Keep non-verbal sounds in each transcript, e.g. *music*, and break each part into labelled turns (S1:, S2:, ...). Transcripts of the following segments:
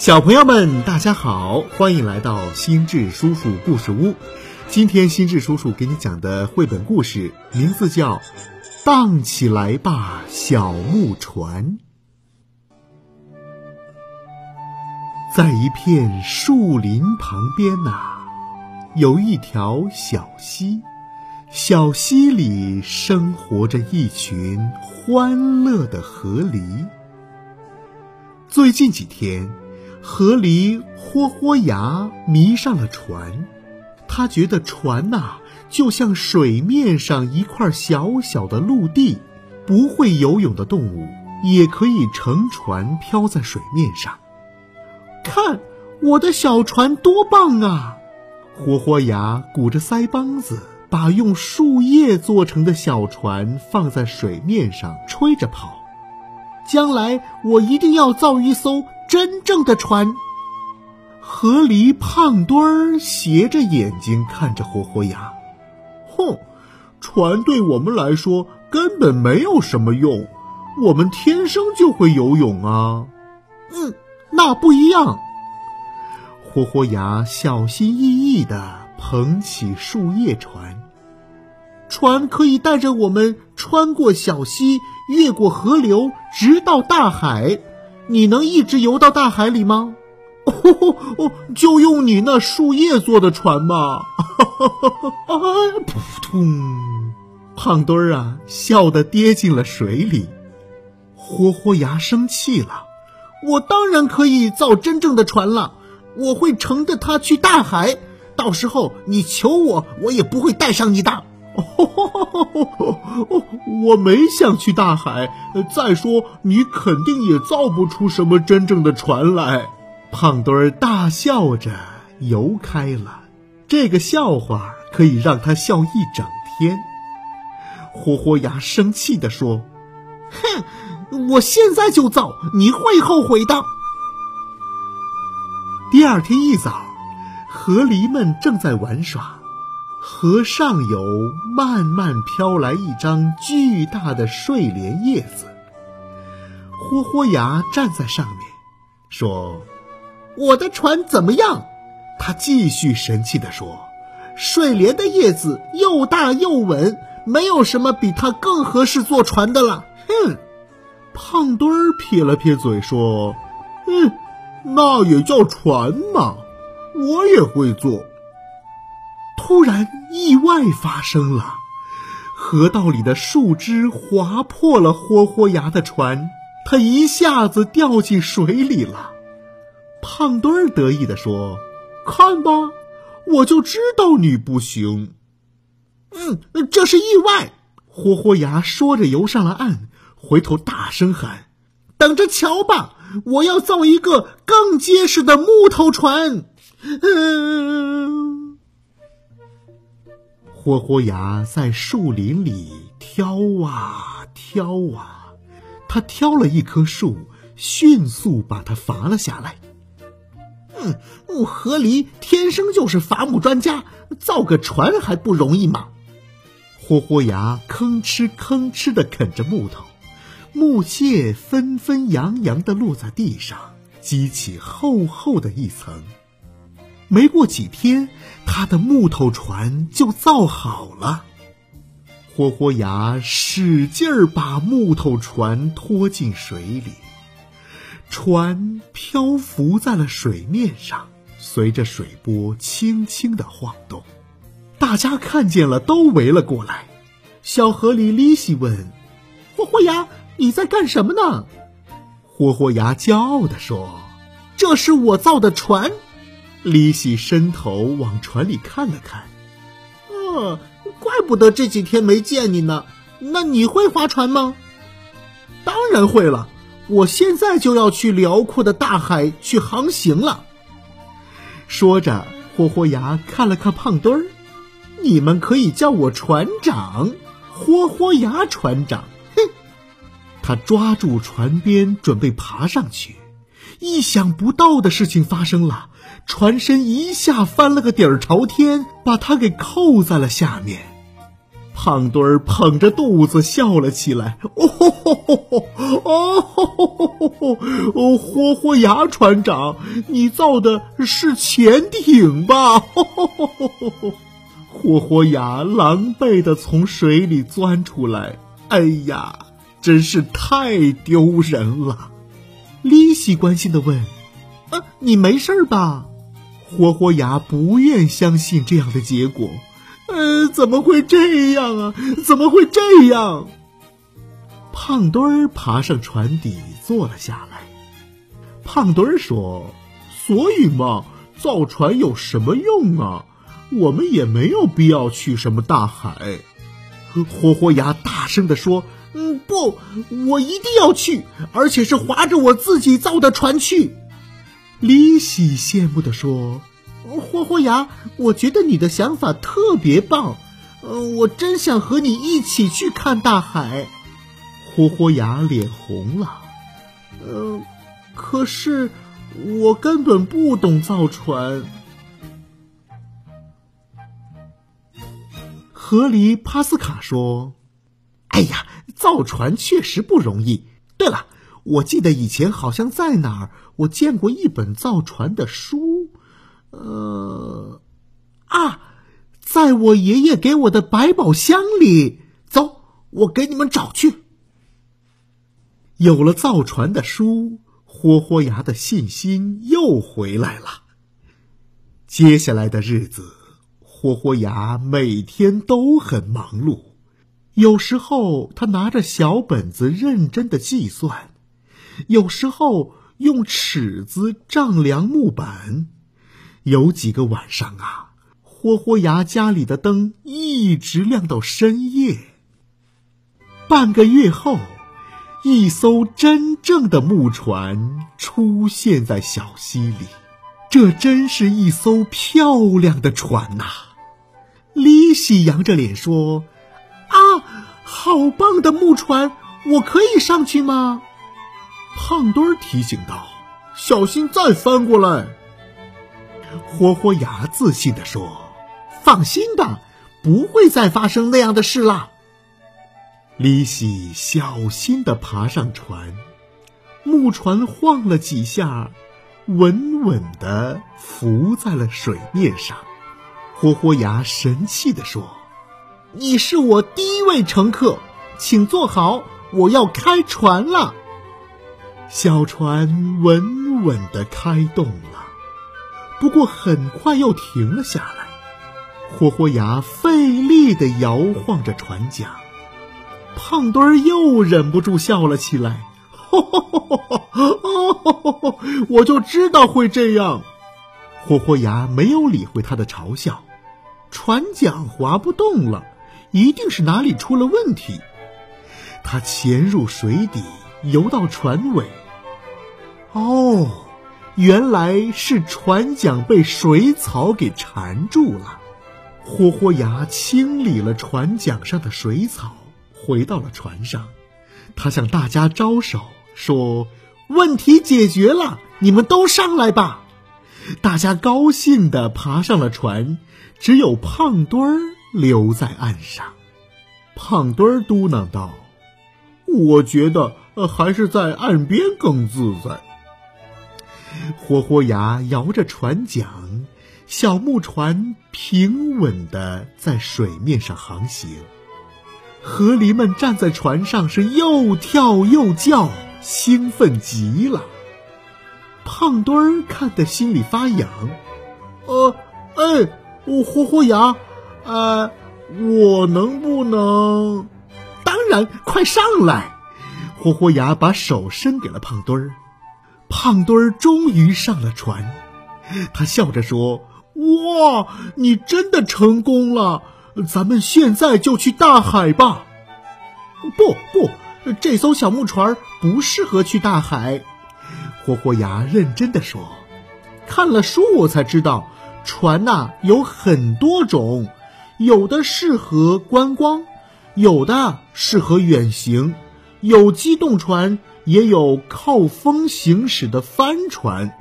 S1: 小朋友们，大家好，欢迎来到心智叔叔故事屋。今天心智叔叔给你讲的绘本故事名字叫《荡起来吧，小木船》。在一片树林旁边呐，有一条小溪，小溪里生活着一群欢乐的河狸。最近几天。河狸豁豁牙迷上了船，他觉得船呐就像水面上一块小小的陆地，不会游泳的动物也可以乘船漂在水面上。看我的小船多棒啊！豁豁牙鼓着腮帮子，把用树叶做成的小船放在水面上吹着跑。将来我一定要造一艘。真正的船。河狸胖墩儿斜着眼睛看着活活牙，哼，船对我们来说根本没有什么用，我们天生就会游泳啊。嗯，那不一样。活活牙小心翼翼地捧起树叶船，船可以带着我们穿过小溪，越过河流，直到大海。你能一直游到大海里吗？哦，就用你那树叶做的船嘛！*laughs* 扑通，胖墩儿啊，笑得跌进了水里。豁豁牙生气了，我当然可以造真正的船了，我会乘着它去大海，到时候你求我，我也不会带上你的。哦 *laughs* 我没想去大海。再说，你肯定也造不出什么真正的船来。胖墩儿大笑着游开了。这个笑话可以让他笑一整天。豁豁牙生气地说：“哼，我现在就造，你会后悔的。”第二天一早，河狸们正在玩耍。河上游慢慢飘来一张巨大的睡莲叶子。豁豁牙站在上面，说：“我的船怎么样？”他继续神气地说：“睡莲的叶子又大又稳，没有什么比它更合适坐船的了。”哼！胖墩儿撇了撇嘴说：“嗯，那也叫船嘛，我也会坐。”突然，意外发生了，河道里的树枝划破了豁豁牙的船，他一下子掉进水里了。胖墩儿得意地说：“看吧，我就知道你不行。”嗯，这是意外。豁豁牙说着游上了岸，回头大声喊：“等着瞧吧，我要造一个更结实的木头船。”嗯。豁豁牙在树林里挑啊挑啊，他挑了一棵树，迅速把它伐了下来。嗯，河狸天生就是伐木专家，造个船还不容易吗？豁豁牙吭哧吭哧地啃着木头，木屑纷纷扬扬地落在地上，激起厚厚的一层。没过几天，他的木头船就造好了。豁豁牙使劲儿把木头船拖进水里，船漂浮在了水面上，随着水波轻轻的晃动。大家看见了，都围了过来。小河里，利西问：“豁豁牙，你在干什么呢？”豁豁牙骄傲地说：“这是我造的船。”李喜伸头往船里看了看，哦，怪不得这几天没见你呢。那你会划船吗？当然会了，我现在就要去辽阔的大海去航行了。说着，豁豁牙看了看胖墩儿，你们可以叫我船长，豁豁牙船长。哼，他抓住船边准备爬上去。意想不到的事情发生了，船身一下翻了个底儿朝天，把他给扣在了下面。胖墩儿捧着肚子笑了起来，哦吼吼吼吼，哦吼吼吼。哦，活活牙船长，你造的是潜艇吧？活活牙狼狈的从水里钻出来，哎呀，真是太丢人了！利西关心的问：“啊，你没事吧？”活活牙不愿相信这样的结果，呃，怎么会这样啊？怎么会这样？胖墩儿爬上船底坐了下来。胖墩儿说：“所以嘛，造船有什么用啊？我们也没有必要去什么大海。”活活牙大声地说：“嗯，不，我一定要去，而且是划着我自己造的船去。”李喜羡慕地说：“霍霍牙，我觉得你的想法特别棒，呃，我真想和你一起去看大海。”霍霍牙脸红了，呃，可是我根本不懂造船。河狸帕斯卡说：“哎呀，造船确实不容易。对了。”我记得以前好像在哪儿，我见过一本造船的书，呃，啊，在我爷爷给我的百宝箱里。走，我给你们找去。有了造船的书，豁豁牙的信心又回来了。接下来的日子，豁豁牙每天都很忙碌，有时候他拿着小本子认真的计算。有时候用尺子丈量木板，有几个晚上啊，豁豁牙家里的灯一直亮到深夜。半个月后，一艘真正的木船出现在小溪里，这真是一艘漂亮的船呐！利西扬着脸说：“，好棒的木船，我可以上去吗？”胖墩儿提醒道：“小心再翻过来。”豁豁牙自信地说：“放心吧，不会再发生那样的事了。”李喜小心地爬上船，木船晃了几下，稳稳地浮在了水面上。豁豁牙神气地说：“你是我第一位乘客，请坐好，我要开船了。”小船稳稳地开动了，不过很快又停了下来。豁豁牙费力地摇晃着船桨，胖墩儿又忍不住笑了起来。*laughs* 我就知道会这样。豁豁牙没有理会他的嘲笑，船桨划不动了，一定是哪里出了问题。他潜入水底，游到船尾。哦，原来是船桨被水草给缠住了。豁豁牙清理了船桨上的水草，回到了船上。他向大家招手说：“问题解决了，你们都上来吧。”大家高兴地爬上了船，只有胖墩儿留在岸上。胖墩儿嘟囔道：“我觉得还是在岸边更自在。”豁豁牙摇着船桨，小木船平稳地在水面上航行。河狸们站在船上是又跳又叫，兴奋极了。胖墩儿看得心里发痒。呃，哎，我豁豁牙，呃，我能不能？当然，快上来！豁豁牙把手伸给了胖墩儿。胖墩儿终于上了船，他笑着说：“哇，你真的成功了！咱们现在就去大海吧。”“不不，这艘小木船不适合去大海。”豁豁牙认真的说：“看了书，我才知道，船呐有很多种，有的适合观光，有的适合远行，有机动船。”也有靠风行驶的帆船，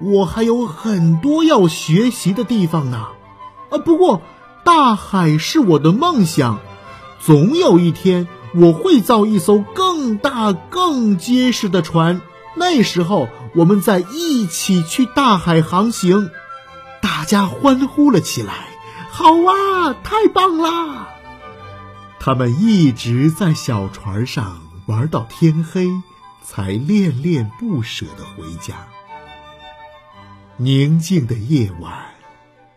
S1: 我还有很多要学习的地方呢。啊，不过大海是我的梦想，总有一天我会造一艘更大、更结实的船，那时候我们再一起去大海航行。”大家欢呼了起来：“好啊，太棒啦！”他们一直在小船上玩到天黑，才恋恋不舍地回家。宁静的夜晚，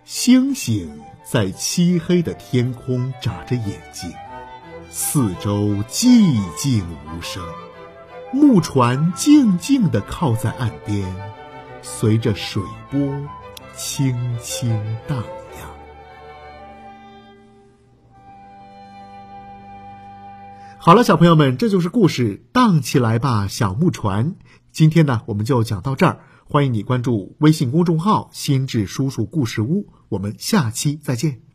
S1: 星星在漆黑的天空眨着眼睛，四周寂静无声。木船静静地靠在岸边，随着水波轻轻荡好了，小朋友们，这就是故事《荡起来吧，小木船》。今天呢，我们就讲到这儿。欢迎你关注微信公众号“心智叔叔故事屋”，我们下期再见。